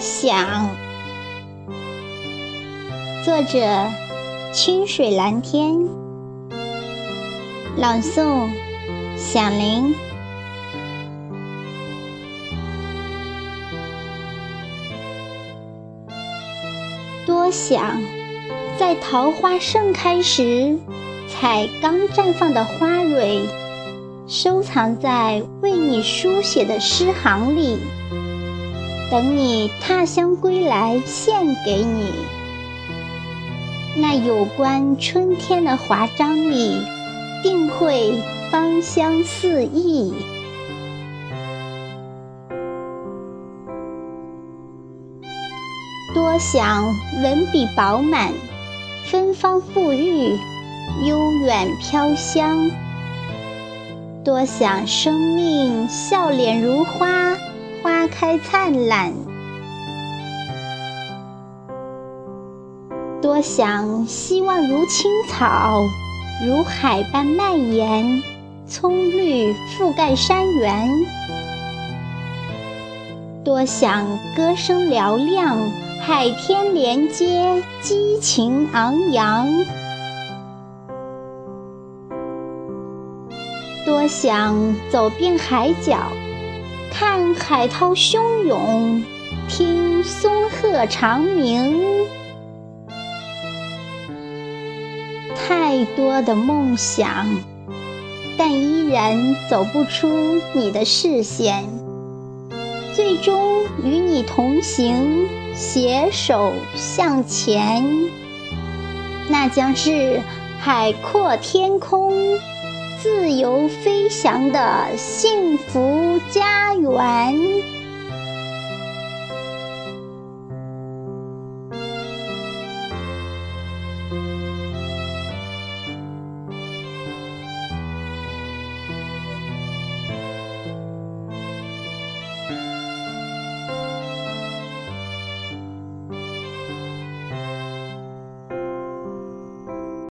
想。作者：清水蓝天。朗诵：响铃。多想，在桃花盛开时，采刚绽放的花蕊，收藏在为你书写的诗行里，等你踏香归来，献给你。那有关春天的华章里，定会芳香四溢。多想文笔饱满，芬芳馥郁，悠远飘香。多想生命笑脸如花，开灿烂。多想希望如青草，如海般蔓延，葱绿覆盖山原。多想歌声嘹亮。海天连接，激情昂扬。多想走遍海角，看海涛汹涌，听松鹤长鸣。太多的梦想，但依然走不出你的视线。最终与你同行。携手向前，那将是海阔天空、自由飞翔的幸福家园。